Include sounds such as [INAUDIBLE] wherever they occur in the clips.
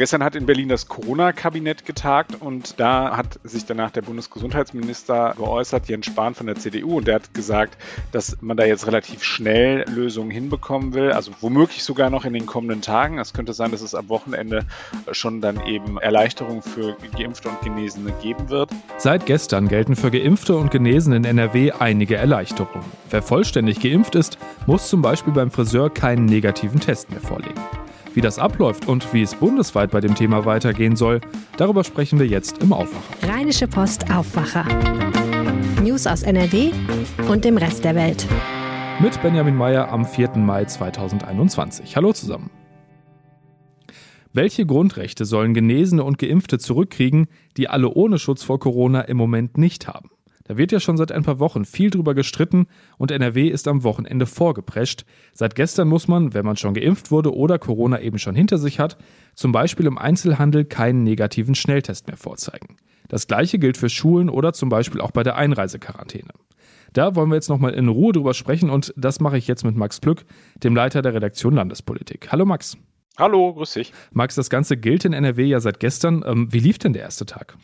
Gestern hat in Berlin das Corona-Kabinett getagt und da hat sich danach der Bundesgesundheitsminister geäußert, Jens Spahn von der CDU, und der hat gesagt, dass man da jetzt relativ schnell Lösungen hinbekommen will, also womöglich sogar noch in den kommenden Tagen. Es könnte sein, dass es am Wochenende schon dann eben Erleichterungen für Geimpfte und Genesene geben wird. Seit gestern gelten für Geimpfte und Genesene in NRW einige Erleichterungen. Wer vollständig geimpft ist, muss zum Beispiel beim Friseur keinen negativen Test mehr vorlegen. Wie das abläuft und wie es bundesweit bei dem Thema weitergehen soll, darüber sprechen wir jetzt im Aufwacher. Rheinische Post Aufwacher. News aus NRW und dem Rest der Welt. Mit Benjamin Meyer am 4. Mai 2021. Hallo zusammen. Welche Grundrechte sollen Genesene und Geimpfte zurückkriegen, die alle ohne Schutz vor Corona im Moment nicht haben? Da wird ja schon seit ein paar Wochen viel drüber gestritten und NRW ist am Wochenende vorgeprescht. Seit gestern muss man, wenn man schon geimpft wurde oder Corona eben schon hinter sich hat, zum Beispiel im Einzelhandel keinen negativen Schnelltest mehr vorzeigen. Das gleiche gilt für Schulen oder zum Beispiel auch bei der Einreisequarantäne. Da wollen wir jetzt nochmal in Ruhe drüber sprechen und das mache ich jetzt mit Max Plück, dem Leiter der Redaktion Landespolitik. Hallo Max. Hallo, grüß dich. Max, das Ganze gilt in NRW ja seit gestern. Ähm, wie lief denn der erste Tag?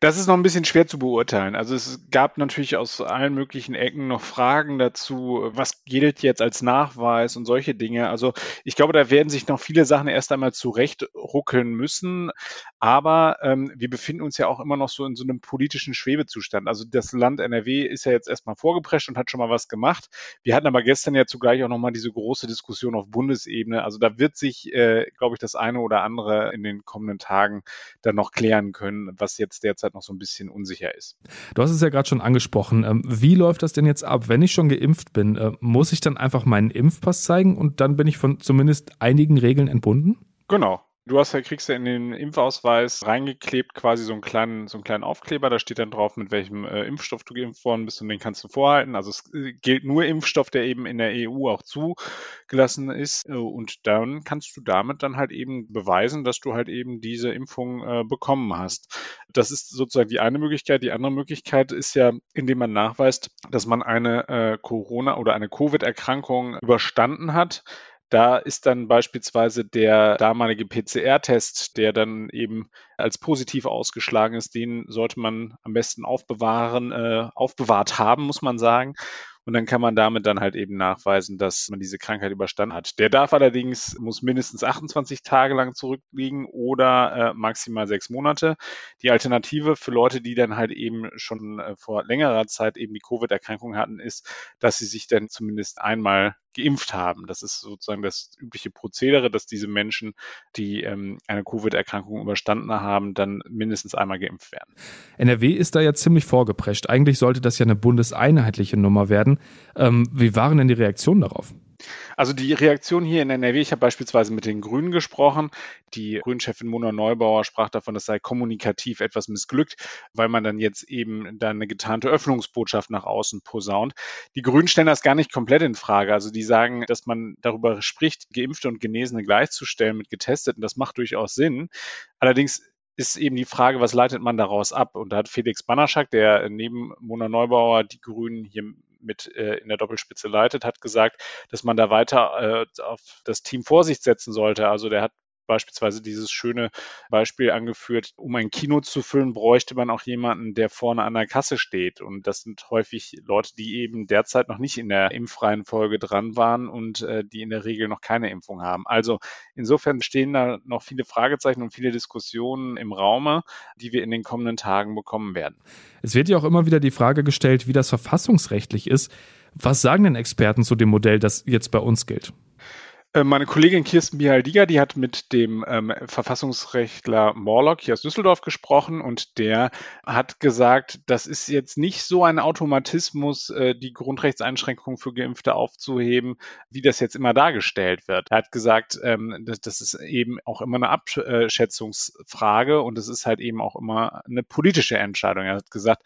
Das ist noch ein bisschen schwer zu beurteilen. Also es gab natürlich aus allen möglichen Ecken noch Fragen dazu, was gilt jetzt als Nachweis und solche Dinge. Also ich glaube, da werden sich noch viele Sachen erst einmal zurechtruckeln müssen. Aber ähm, wir befinden uns ja auch immer noch so in so einem politischen Schwebezustand. Also das Land NRW ist ja jetzt erstmal vorgeprescht und hat schon mal was gemacht. Wir hatten aber gestern ja zugleich auch nochmal diese große Diskussion auf Bundesebene. Also da wird sich, äh, glaube ich, das eine oder andere in den kommenden Tagen dann noch klären können, was jetzt derzeit derzeit noch so ein bisschen unsicher ist. Du hast es ja gerade schon angesprochen. Ähm, wie läuft das denn jetzt ab? Wenn ich schon geimpft bin, äh, muss ich dann einfach meinen Impfpass zeigen und dann bin ich von zumindest einigen Regeln entbunden? Genau. Du hast ja, kriegst ja in den Impfausweis reingeklebt quasi so einen kleinen, so einen kleinen Aufkleber, da steht dann drauf, mit welchem äh, Impfstoff du geimpft worden bist und den kannst du vorhalten. Also es äh, gilt nur Impfstoff, der eben in der EU auch zugelassen ist. Äh, und dann kannst du damit dann halt eben beweisen, dass du halt eben diese Impfung äh, bekommen hast. Das ist sozusagen die eine Möglichkeit. Die andere Möglichkeit ist ja, indem man nachweist, dass man eine äh, Corona- oder eine Covid-Erkrankung überstanden hat da ist dann beispielsweise der damalige PCR-Test, der dann eben als positiv ausgeschlagen ist, den sollte man am besten aufbewahren, äh, aufbewahrt haben, muss man sagen. Und dann kann man damit dann halt eben nachweisen, dass man diese Krankheit überstanden hat. Der darf allerdings, muss mindestens 28 Tage lang zurückliegen oder äh, maximal sechs Monate. Die Alternative für Leute, die dann halt eben schon äh, vor längerer Zeit eben die Covid-Erkrankung hatten, ist, dass sie sich dann zumindest einmal geimpft haben. Das ist sozusagen das übliche Prozedere, dass diese Menschen, die ähm, eine Covid-Erkrankung überstanden haben, dann mindestens einmal geimpft werden. NRW ist da ja ziemlich vorgeprescht. Eigentlich sollte das ja eine bundeseinheitliche Nummer werden. Ähm, wie waren denn die Reaktionen darauf? Also die Reaktion hier in NRW, ich habe beispielsweise mit den Grünen gesprochen. Die Grünchefin Mona Neubauer sprach davon, das sei kommunikativ etwas missglückt, weil man dann jetzt eben da eine getarnte Öffnungsbotschaft nach außen posaunt. Die Grünen stellen das gar nicht komplett in Frage. Also die sagen, dass man darüber spricht, Geimpfte und Genesene gleichzustellen mit Getesteten. Das macht durchaus Sinn. Allerdings ist eben die Frage, was leitet man daraus ab? Und da hat Felix Banaschak, der neben Mona Neubauer die Grünen hier mit äh, in der Doppelspitze leitet, hat gesagt, dass man da weiter äh, auf das Team Vorsicht setzen sollte. Also der hat beispielsweise dieses schöne Beispiel angeführt, um ein Kino zu füllen, bräuchte man auch jemanden, der vorne an der Kasse steht. Und das sind häufig Leute, die eben derzeit noch nicht in der impfreien Folge dran waren und äh, die in der Regel noch keine Impfung haben. Also insofern stehen da noch viele Fragezeichen und viele Diskussionen im Raume, die wir in den kommenden Tagen bekommen werden. Es wird ja auch immer wieder die Frage gestellt, wie das verfassungsrechtlich ist. Was sagen denn Experten zu dem Modell, das jetzt bei uns gilt? Äh, meine Kollegin Kirsten Bihaldiger, die hat mit dem ähm, Verfassungsrechtler Morlock hier aus Düsseldorf gesprochen und der hat gesagt, das ist jetzt nicht so ein Automatismus, äh, die Grundrechtseinschränkungen für Geimpfte aufzuheben, wie das jetzt immer dargestellt wird. Er hat gesagt, ähm, das, das ist eben auch immer eine Abschätzungsfrage und es ist halt eben auch immer eine politische Entscheidung. Er hat gesagt,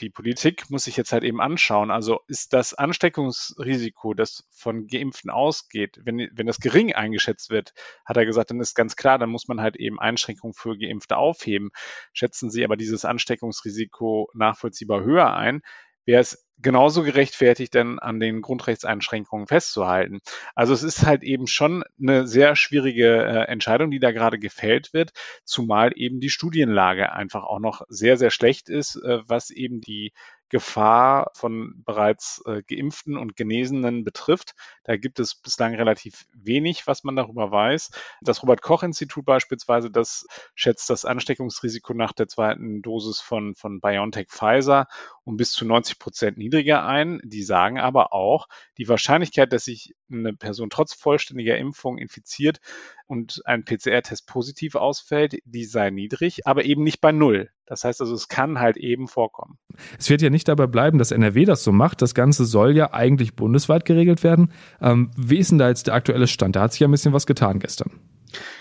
die Politik muss sich jetzt halt eben anschauen. Also ist das Ansteckungsrisiko, das von Geimpften ausgeht, wenn, wenn das gering eingeschätzt wird, hat er gesagt, dann ist ganz klar, dann muss man halt eben Einschränkungen für Geimpfte aufheben. Schätzen Sie aber dieses Ansteckungsrisiko nachvollziehbar höher ein, wäre es genauso gerechtfertigt, dann an den Grundrechtseinschränkungen festzuhalten. Also es ist halt eben schon eine sehr schwierige äh, Entscheidung, die da gerade gefällt wird, zumal eben die Studienlage einfach auch noch sehr, sehr schlecht ist, äh, was eben die Gefahr von bereits äh, geimpften und Genesenen betrifft. Da gibt es bislang relativ wenig, was man darüber weiß. Das Robert Koch Institut beispielsweise, das schätzt das Ansteckungsrisiko nach der zweiten Dosis von, von BioNTech Pfizer um bis zu 90 Prozent niedriger ein. Die sagen aber auch, die Wahrscheinlichkeit, dass sich eine Person trotz vollständiger Impfung infiziert und ein PCR-Test positiv ausfällt, die sei niedrig, aber eben nicht bei Null. Das heißt also, es kann halt eben vorkommen. Es wird ja nicht dabei bleiben, dass NRW das so macht. Das Ganze soll ja eigentlich bundesweit geregelt werden. Ähm, wie ist denn da jetzt der aktuelle Stand? Da hat sich ja ein bisschen was getan gestern.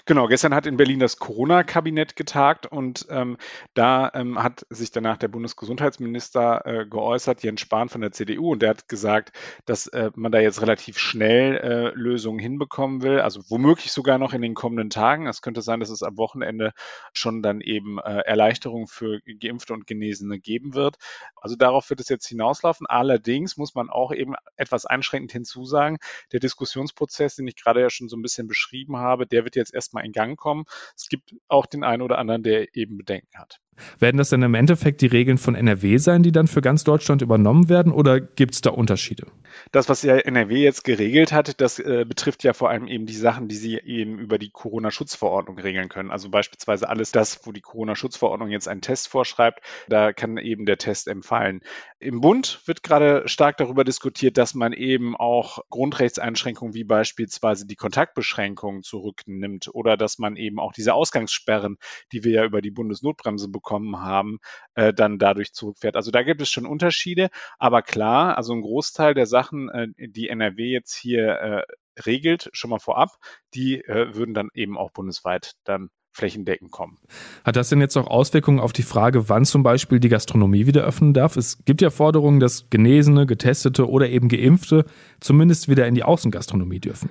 Genau, gestern hat in Berlin das Corona-Kabinett getagt und ähm, da ähm, hat sich danach der Bundesgesundheitsminister äh, geäußert, Jens Spahn von der CDU, und der hat gesagt, dass äh, man da jetzt relativ schnell äh, Lösungen hinbekommen will, also womöglich sogar noch in den kommenden Tagen. Es könnte sein, dass es am Wochenende schon dann eben äh, Erleichterungen für Geimpfte und Genesene geben wird. Also darauf wird es jetzt hinauslaufen. Allerdings muss man auch eben etwas einschränkend hinzusagen, der Diskussionsprozess, den ich gerade ja schon so ein bisschen beschrieben habe, der wird jetzt erstmal in Gang kommen. Es gibt auch den einen oder anderen, der eben Bedenken hat. Werden das denn im Endeffekt die Regeln von NRW sein, die dann für ganz Deutschland übernommen werden oder gibt es da Unterschiede? Das, was ja NRW jetzt geregelt hat, das äh, betrifft ja vor allem eben die Sachen, die sie eben über die Corona-Schutzverordnung regeln können. Also beispielsweise alles das, wo die Corona-Schutzverordnung jetzt einen Test vorschreibt, da kann eben der Test empfallen. Im Bund wird gerade stark darüber diskutiert, dass man eben auch Grundrechtseinschränkungen wie beispielsweise die Kontaktbeschränkungen zurücknimmt oder dass man eben auch diese Ausgangssperren, die wir ja über die Bundesnotbremse bekommen, bekommen haben, äh, dann dadurch zurückfährt. Also da gibt es schon Unterschiede, aber klar, also ein Großteil der Sachen, äh, die NRW jetzt hier äh, regelt, schon mal vorab, die äh, würden dann eben auch bundesweit dann flächendeckend kommen. Hat das denn jetzt auch Auswirkungen auf die Frage, wann zum Beispiel die Gastronomie wieder öffnen darf? Es gibt ja Forderungen, dass Genesene, Getestete oder eben Geimpfte zumindest wieder in die Außengastronomie dürfen.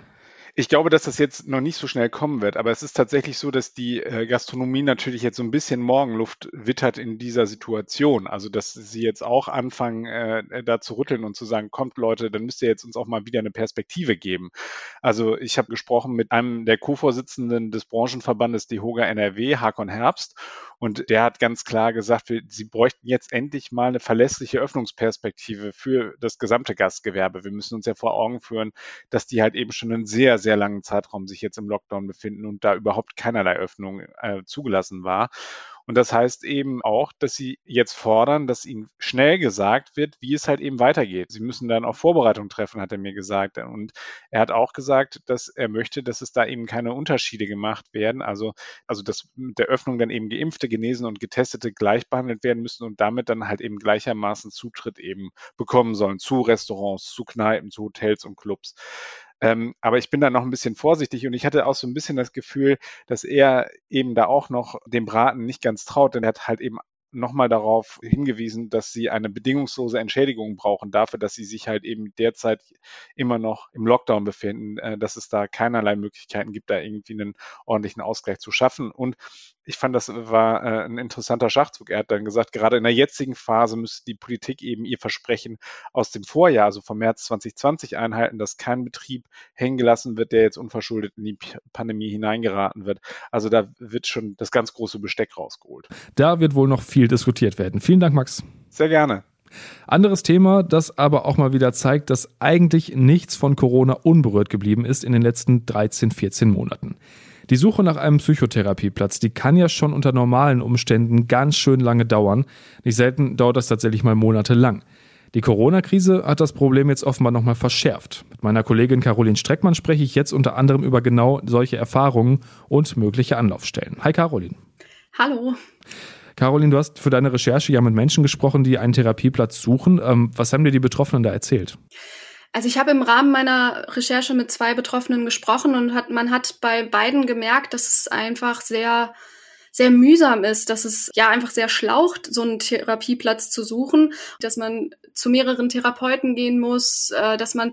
Ich glaube, dass das jetzt noch nicht so schnell kommen wird, aber es ist tatsächlich so, dass die äh, Gastronomie natürlich jetzt so ein bisschen Morgenluft wittert in dieser Situation. Also, dass sie jetzt auch anfangen, äh, da zu rütteln und zu sagen, kommt Leute, dann müsst ihr jetzt uns auch mal wieder eine Perspektive geben. Also, ich habe gesprochen mit einem der Co-Vorsitzenden des Branchenverbandes DEHOGA NRW, Hakon Herbst, und der hat ganz klar gesagt, wir, sie bräuchten jetzt endlich mal eine verlässliche Öffnungsperspektive für das gesamte Gastgewerbe. Wir müssen uns ja vor Augen führen, dass die halt eben schon einen sehr, sehr langen Zeitraum sich jetzt im Lockdown befinden und da überhaupt keinerlei Öffnung äh, zugelassen war. Und das heißt eben auch, dass sie jetzt fordern, dass ihnen schnell gesagt wird, wie es halt eben weitergeht. Sie müssen dann auch Vorbereitungen treffen, hat er mir gesagt. Und er hat auch gesagt, dass er möchte, dass es da eben keine Unterschiede gemacht werden. Also, also dass mit der Öffnung dann eben Geimpfte, Genesen und Getestete gleich behandelt werden müssen und damit dann halt eben gleichermaßen Zutritt eben bekommen sollen zu Restaurants, zu Kneipen, zu Hotels und Clubs. Ähm, aber ich bin da noch ein bisschen vorsichtig und ich hatte auch so ein bisschen das Gefühl, dass er eben da auch noch dem Braten nicht ganz traut, denn er hat halt eben nochmal darauf hingewiesen, dass sie eine bedingungslose Entschädigung brauchen dafür, dass sie sich halt eben derzeit immer noch im Lockdown befinden, äh, dass es da keinerlei Möglichkeiten gibt, da irgendwie einen ordentlichen Ausgleich zu schaffen. Und ich fand, das war äh, ein interessanter Schachzug. Er hat dann gesagt, gerade in der jetzigen Phase müsste die Politik eben ihr Versprechen aus dem Vorjahr, also vom März 2020 einhalten, dass kein Betrieb hängen gelassen wird, der jetzt unverschuldet in die Pandemie hineingeraten wird. Also da wird schon das ganz große Besteck rausgeholt. Da wird wohl noch viel diskutiert werden. Vielen Dank, Max. Sehr gerne. Anderes Thema, das aber auch mal wieder zeigt, dass eigentlich nichts von Corona unberührt geblieben ist in den letzten 13, 14 Monaten. Die Suche nach einem Psychotherapieplatz, die kann ja schon unter normalen Umständen ganz schön lange dauern. Nicht selten dauert das tatsächlich mal monatelang. Die Corona-Krise hat das Problem jetzt offenbar nochmal verschärft. Mit meiner Kollegin Caroline Streckmann spreche ich jetzt unter anderem über genau solche Erfahrungen und mögliche Anlaufstellen. Hi Caroline. Hallo. Caroline, du hast für deine Recherche ja mit Menschen gesprochen, die einen Therapieplatz suchen. Ähm, was haben dir die Betroffenen da erzählt? Also ich habe im Rahmen meiner Recherche mit zwei Betroffenen gesprochen und hat, man hat bei beiden gemerkt, dass es einfach sehr, sehr mühsam ist, dass es ja einfach sehr schlaucht, so einen Therapieplatz zu suchen, dass man zu mehreren Therapeuten gehen muss, äh, dass man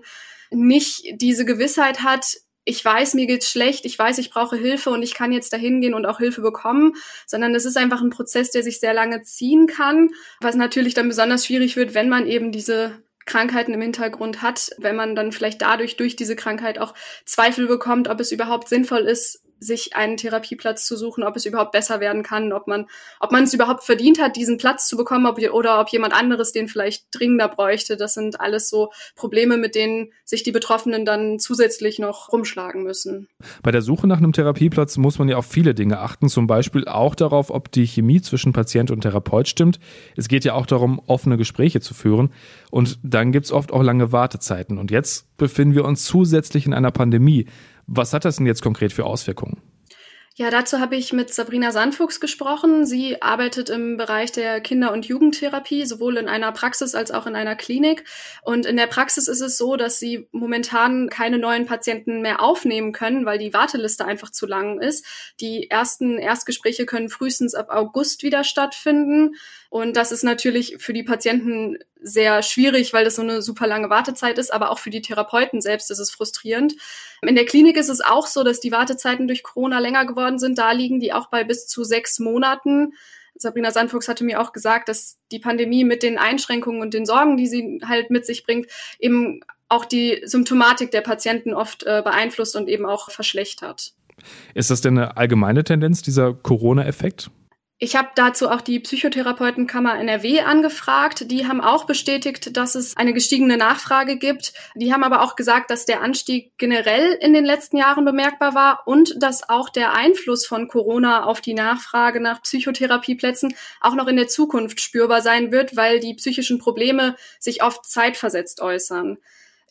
nicht diese Gewissheit hat, ich weiß, mir geht's schlecht, ich weiß, ich brauche Hilfe und ich kann jetzt dahin gehen und auch Hilfe bekommen, sondern es ist einfach ein Prozess, der sich sehr lange ziehen kann, was natürlich dann besonders schwierig wird, wenn man eben diese Krankheiten im Hintergrund hat, wenn man dann vielleicht dadurch durch diese Krankheit auch Zweifel bekommt, ob es überhaupt sinnvoll ist, sich einen Therapieplatz zu suchen, ob es überhaupt besser werden kann, ob man, ob man es überhaupt verdient hat, diesen Platz zu bekommen, ob, oder ob jemand anderes den vielleicht dringender bräuchte. Das sind alles so Probleme, mit denen sich die Betroffenen dann zusätzlich noch rumschlagen müssen. Bei der Suche nach einem Therapieplatz muss man ja auf viele Dinge achten, zum Beispiel auch darauf, ob die Chemie zwischen Patient und Therapeut stimmt. Es geht ja auch darum, offene Gespräche zu führen. Und dann gibt es oft auch lange Wartezeiten. Und jetzt befinden wir uns zusätzlich in einer Pandemie. Was hat das denn jetzt konkret für Auswirkungen? Ja, dazu habe ich mit Sabrina Sandfuchs gesprochen. Sie arbeitet im Bereich der Kinder- und Jugendtherapie, sowohl in einer Praxis als auch in einer Klinik. Und in der Praxis ist es so, dass sie momentan keine neuen Patienten mehr aufnehmen können, weil die Warteliste einfach zu lang ist. Die ersten Erstgespräche können frühestens ab August wieder stattfinden. Und das ist natürlich für die Patienten sehr schwierig, weil das so eine super lange Wartezeit ist, aber auch für die Therapeuten selbst ist es frustrierend. In der Klinik ist es auch so, dass die Wartezeiten durch Corona länger geworden sind. Da liegen die auch bei bis zu sechs Monaten. Sabrina Sandfuchs hatte mir auch gesagt, dass die Pandemie mit den Einschränkungen und den Sorgen, die sie halt mit sich bringt, eben auch die Symptomatik der Patienten oft äh, beeinflusst und eben auch verschlechtert. Ist das denn eine allgemeine Tendenz, dieser Corona-Effekt? Ich habe dazu auch die Psychotherapeutenkammer NRW angefragt. Die haben auch bestätigt, dass es eine gestiegene Nachfrage gibt. Die haben aber auch gesagt, dass der Anstieg generell in den letzten Jahren bemerkbar war und dass auch der Einfluss von Corona auf die Nachfrage nach Psychotherapieplätzen auch noch in der Zukunft spürbar sein wird, weil die psychischen Probleme sich oft zeitversetzt äußern.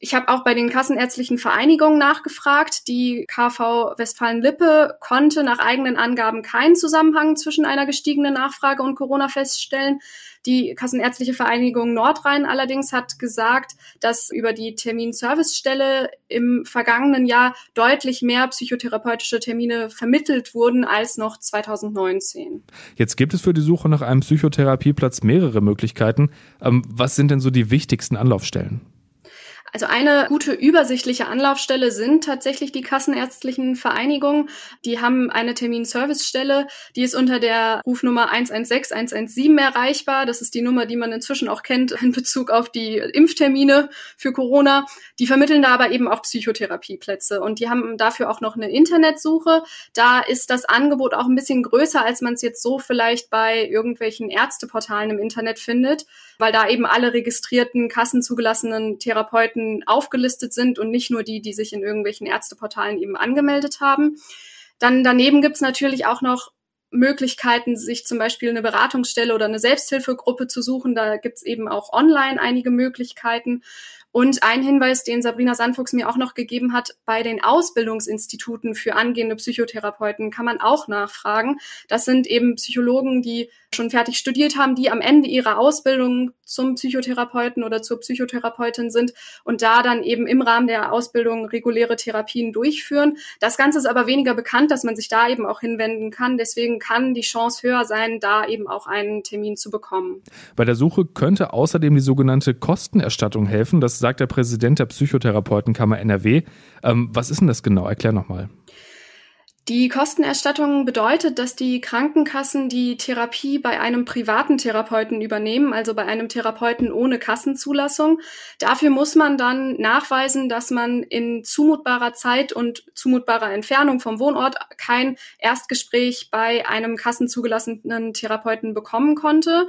Ich habe auch bei den kassenärztlichen Vereinigungen nachgefragt. Die KV Westfalen-Lippe konnte nach eigenen Angaben keinen Zusammenhang zwischen einer gestiegenen Nachfrage und Corona feststellen. Die Kassenärztliche Vereinigung Nordrhein allerdings hat gesagt, dass über die Terminservicestelle im vergangenen Jahr deutlich mehr psychotherapeutische Termine vermittelt wurden als noch 2019. Jetzt gibt es für die Suche nach einem Psychotherapieplatz mehrere Möglichkeiten. Ähm, was sind denn so die wichtigsten Anlaufstellen? Also eine gute übersichtliche Anlaufstelle sind tatsächlich die kassenärztlichen Vereinigungen. Die haben eine Terminservicestelle, die ist unter der Rufnummer 116 117 erreichbar. Das ist die Nummer, die man inzwischen auch kennt [LAUGHS] in Bezug auf die Impftermine für Corona. Die vermitteln da aber eben auch Psychotherapieplätze und die haben dafür auch noch eine Internetsuche. Da ist das Angebot auch ein bisschen größer, als man es jetzt so vielleicht bei irgendwelchen Ärzteportalen im Internet findet, weil da eben alle registrierten, kassenzugelassenen Therapeuten Patienten aufgelistet sind und nicht nur die, die sich in irgendwelchen Ärzteportalen eben angemeldet haben. Dann daneben gibt es natürlich auch noch Möglichkeiten, sich zum Beispiel eine Beratungsstelle oder eine Selbsthilfegruppe zu suchen. Da gibt es eben auch online einige Möglichkeiten. Und ein Hinweis, den Sabrina Sandfuchs mir auch noch gegeben hat, bei den Ausbildungsinstituten für angehende Psychotherapeuten kann man auch nachfragen. Das sind eben Psychologen, die schon fertig studiert haben, die am Ende ihrer Ausbildung zum Psychotherapeuten oder zur Psychotherapeutin sind und da dann eben im Rahmen der Ausbildung reguläre Therapien durchführen. Das Ganze ist aber weniger bekannt, dass man sich da eben auch hinwenden kann. Deswegen kann die Chance höher sein, da eben auch einen Termin zu bekommen. Bei der Suche könnte außerdem die sogenannte Kostenerstattung helfen. Das sagt der Präsident der Psychotherapeutenkammer NRW. Ähm, was ist denn das genau? Erklär nochmal. Die Kostenerstattung bedeutet, dass die Krankenkassen die Therapie bei einem privaten Therapeuten übernehmen, also bei einem Therapeuten ohne Kassenzulassung. Dafür muss man dann nachweisen, dass man in zumutbarer Zeit und zumutbarer Entfernung vom Wohnort kein Erstgespräch bei einem kassenzugelassenen Therapeuten bekommen konnte.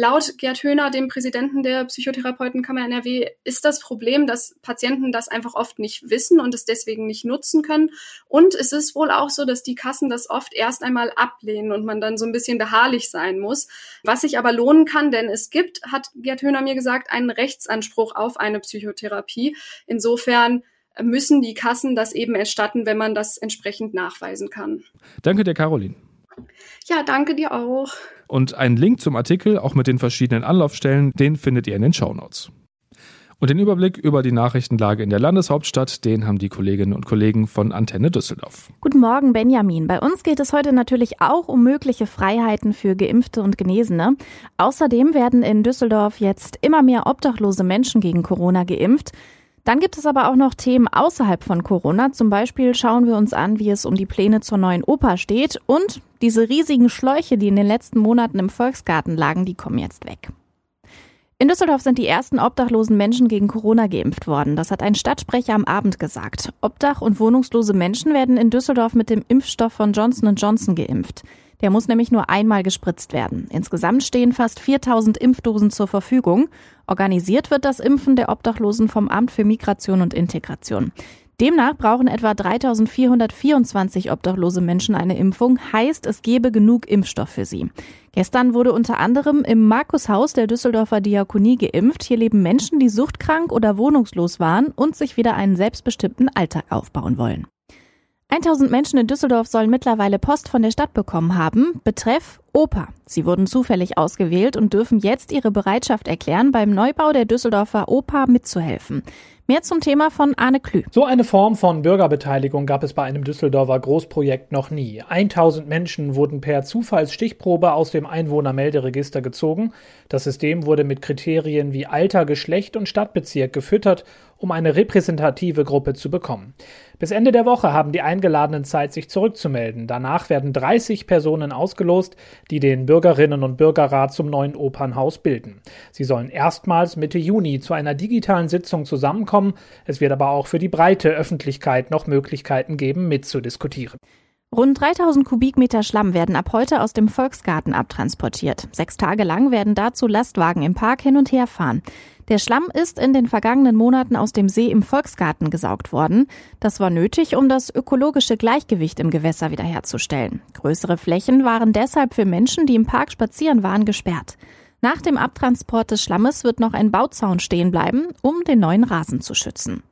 Laut Gerd Höhner, dem Präsidenten der Psychotherapeutenkammer NRW, ist das Problem, dass Patienten das einfach oft nicht wissen und es deswegen nicht nutzen können. Und es ist wohl auch so, dass die Kassen das oft erst einmal ablehnen und man dann so ein bisschen beharrlich sein muss. Was sich aber lohnen kann, denn es gibt, hat Gerd Höhner mir gesagt, einen Rechtsanspruch auf eine Psychotherapie. Insofern müssen die Kassen das eben erstatten, wenn man das entsprechend nachweisen kann. Danke dir, Caroline. Ja, danke dir auch. Und einen Link zum Artikel, auch mit den verschiedenen Anlaufstellen, den findet ihr in den Shownotes. Und den Überblick über die Nachrichtenlage in der Landeshauptstadt, den haben die Kolleginnen und Kollegen von Antenne Düsseldorf. Guten Morgen, Benjamin. Bei uns geht es heute natürlich auch um mögliche Freiheiten für Geimpfte und Genesene. Außerdem werden in Düsseldorf jetzt immer mehr obdachlose Menschen gegen Corona geimpft. Dann gibt es aber auch noch Themen außerhalb von Corona. Zum Beispiel schauen wir uns an, wie es um die Pläne zur neuen Oper steht. Und diese riesigen Schläuche, die in den letzten Monaten im Volksgarten lagen, die kommen jetzt weg. In Düsseldorf sind die ersten obdachlosen Menschen gegen Corona geimpft worden. Das hat ein Stadtsprecher am Abend gesagt. Obdach- und wohnungslose Menschen werden in Düsseldorf mit dem Impfstoff von Johnson Johnson geimpft. Der muss nämlich nur einmal gespritzt werden. Insgesamt stehen fast 4000 Impfdosen zur Verfügung. Organisiert wird das Impfen der Obdachlosen vom Amt für Migration und Integration. Demnach brauchen etwa 3424 obdachlose Menschen eine Impfung, heißt es gebe genug Impfstoff für sie. Gestern wurde unter anderem im Markushaus der Düsseldorfer Diakonie geimpft. Hier leben Menschen, die suchtkrank oder wohnungslos waren und sich wieder einen selbstbestimmten Alltag aufbauen wollen. 1000 Menschen in Düsseldorf sollen mittlerweile Post von der Stadt bekommen haben. Betreff Oper. Sie wurden zufällig ausgewählt und dürfen jetzt ihre Bereitschaft erklären, beim Neubau der Düsseldorfer Oper mitzuhelfen. Mehr zum Thema von Arne Klü. So eine Form von Bürgerbeteiligung gab es bei einem Düsseldorfer Großprojekt noch nie. 1000 Menschen wurden per Zufallsstichprobe aus dem Einwohnermelderegister gezogen. Das System wurde mit Kriterien wie Alter, Geschlecht und Stadtbezirk gefüttert, um eine repräsentative Gruppe zu bekommen. Bis Ende der Woche haben die Eingeladenen Zeit, sich zurückzumelden. Danach werden 30 Personen ausgelost, die den Bürgerinnen und Bürgerrat zum neuen Opernhaus bilden. Sie sollen erstmals Mitte Juni zu einer digitalen Sitzung zusammenkommen. Es wird aber auch für die breite Öffentlichkeit noch Möglichkeiten geben, mitzudiskutieren. Rund 3000 Kubikmeter Schlamm werden ab heute aus dem Volksgarten abtransportiert. Sechs Tage lang werden dazu Lastwagen im Park hin und her fahren. Der Schlamm ist in den vergangenen Monaten aus dem See im Volksgarten gesaugt worden. Das war nötig, um das ökologische Gleichgewicht im Gewässer wiederherzustellen. Größere Flächen waren deshalb für Menschen, die im Park spazieren waren, gesperrt. Nach dem Abtransport des Schlammes wird noch ein Bauzaun stehen bleiben, um den neuen Rasen zu schützen.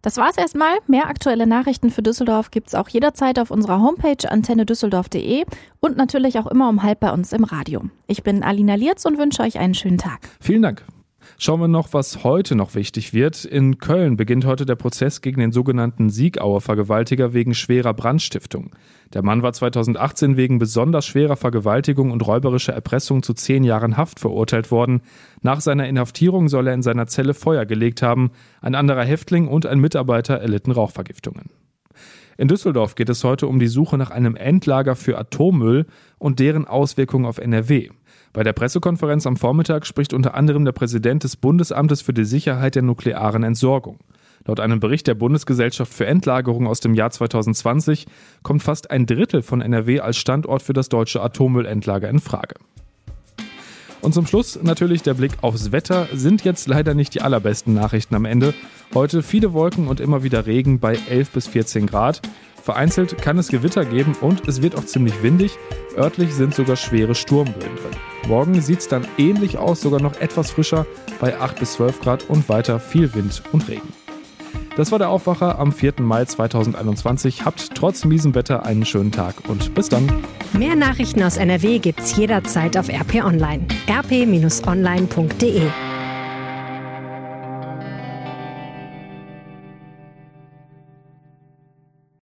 Das war's erstmal. Mehr aktuelle Nachrichten für Düsseldorf gibt's auch jederzeit auf unserer Homepage antennedüsseldorf.de und natürlich auch immer um halb bei uns im Radio. Ich bin Alina Lierz und wünsche euch einen schönen Tag. Vielen Dank. Schauen wir noch, was heute noch wichtig wird. In Köln beginnt heute der Prozess gegen den sogenannten Siegauer Vergewaltiger wegen schwerer Brandstiftung. Der Mann war 2018 wegen besonders schwerer Vergewaltigung und räuberischer Erpressung zu zehn Jahren Haft verurteilt worden. Nach seiner Inhaftierung soll er in seiner Zelle Feuer gelegt haben. Ein anderer Häftling und ein Mitarbeiter erlitten Rauchvergiftungen. In Düsseldorf geht es heute um die Suche nach einem Endlager für Atommüll und deren Auswirkungen auf NRW. Bei der Pressekonferenz am Vormittag spricht unter anderem der Präsident des Bundesamtes für die Sicherheit der nuklearen Entsorgung. Laut einem Bericht der Bundesgesellschaft für Endlagerung aus dem Jahr 2020 kommt fast ein Drittel von NRW als Standort für das deutsche Atommüllendlager in Frage. Und zum Schluss natürlich der Blick aufs Wetter. Sind jetzt leider nicht die allerbesten Nachrichten am Ende. Heute viele Wolken und immer wieder Regen bei 11 bis 14 Grad. Vereinzelt kann es Gewitter geben und es wird auch ziemlich windig. Örtlich sind sogar schwere Sturmböen drin. Morgen sieht es dann ähnlich aus, sogar noch etwas frischer bei 8 bis 12 Grad und weiter viel Wind und Regen. Das war der Aufwacher am 4. Mai 2021. Habt trotz miesem Wetter einen schönen Tag und bis dann. Mehr Nachrichten aus NRW gibt's jederzeit auf RP Online. rp-online.de